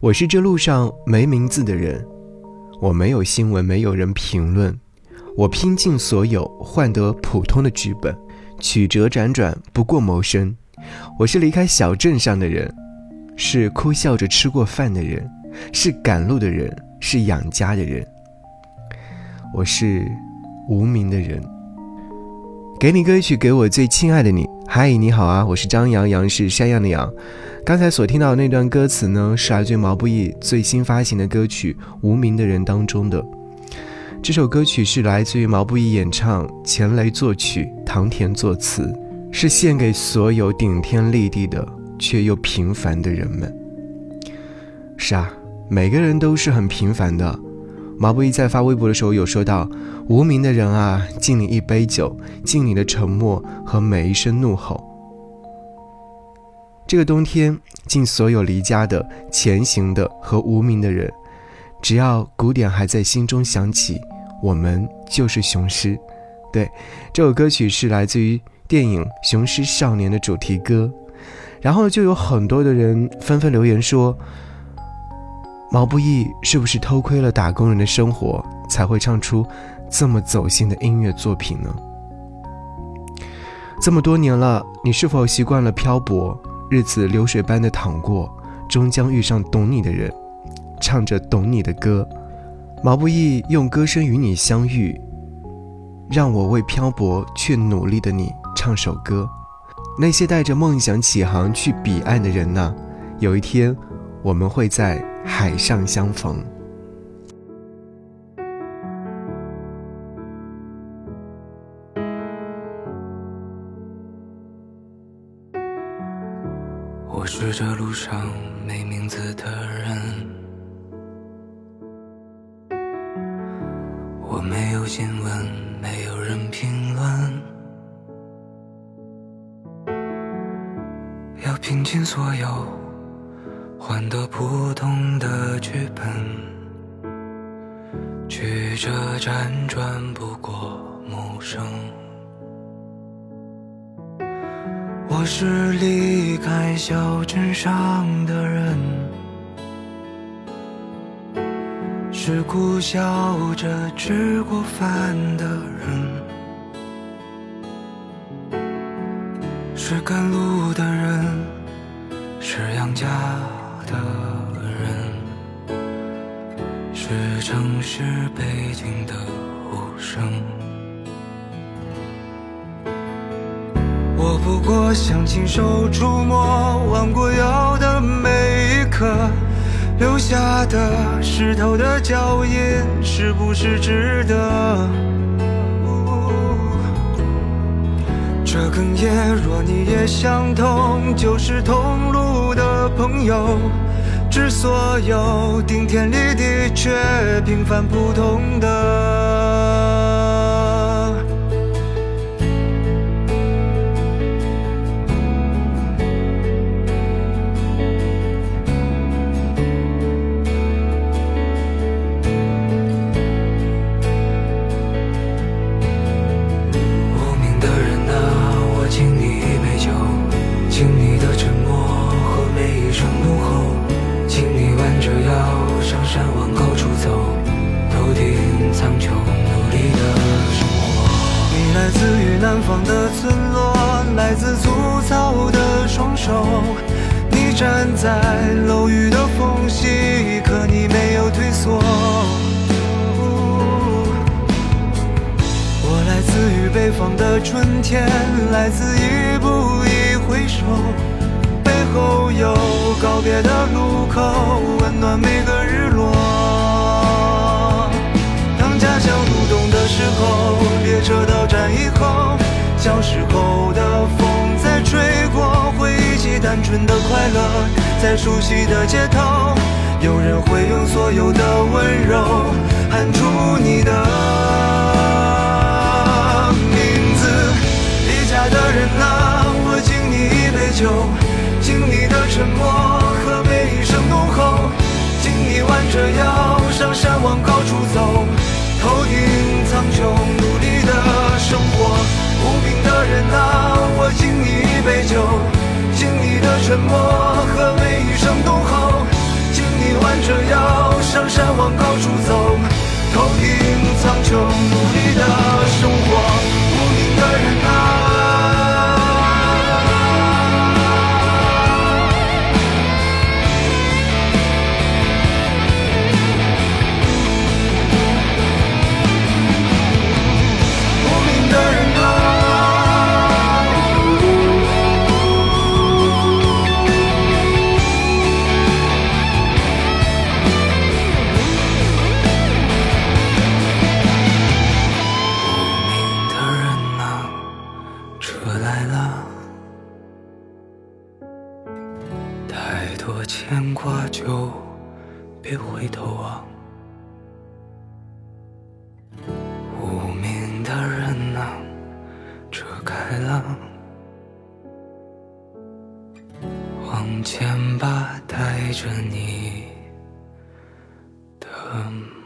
我是这路上没名字的人，我没有新闻，没有人评论，我拼尽所有换得普通的剧本，曲折辗转不过谋生。我是离开小镇上的人，是哭笑着吃过饭的人，是赶路的人，是养家的人。我是无名的人。给你歌曲，给我最亲爱的你。嗨，你好啊，我是张阳阳是山羊的羊。刚才所听到的那段歌词呢，是来自毛不易最新发行的歌曲《无名的人》当中的。这首歌曲是来自于毛不易演唱，钱雷作曲，唐田作词，是献给所有顶天立地的却又平凡的人们。是啊，每个人都是很平凡的。毛不易在发微博的时候有说到：“无名的人啊，敬你一杯酒，敬你的沉默和每一声怒吼。”这个冬天，敬所有离家的、前行的和无名的人。只要鼓点还在心中响起，我们就是雄狮。对，这首歌曲是来自于电影《雄狮少年》的主题歌。然后就有很多的人纷纷留言说。毛不易是不是偷窥了打工人的生活，才会唱出这么走心的音乐作品呢？这么多年了，你是否习惯了漂泊，日子流水般的淌过，终将遇上懂你的人，唱着懂你的歌。毛不易用歌声与你相遇，让我为漂泊却努力的你唱首歌。那些带着梦想起航去彼岸的人呢，有一天我们会在。海上相逢。我是这路上没名字的人，我没有新闻，没有人评论，要拼尽所有。换得不同的剧本，曲折辗转不过陌生。我是离开小镇上的人，是苦笑着吃过饭的人，是赶路的人，是养家。的人是城市背景的无声。我不过想亲手触摸弯过腰的每一刻，留下的湿透的脚印，是不是值得？这哽咽，若你也相同，就是同路朋友。致所有顶天立地却平凡普通的。的村落，来自粗糙的双手。你站在楼宇的缝隙，可你没有退缩。我来自于北方的春天，来自一步一回首，背后有告别的路口，温暖每个日落。当家乡入冬的时候，列车到站以后。小时候的风在吹过，回忆起单纯的快乐，在熟悉的街头，有人会用所有的温柔喊出你的名字。离家的人啊，我敬你一杯酒，敬你的沉默和每一声怒吼，敬你弯着腰上山往高挂就别回头望。无名的人啊，车开了，往前吧，带着你的梦。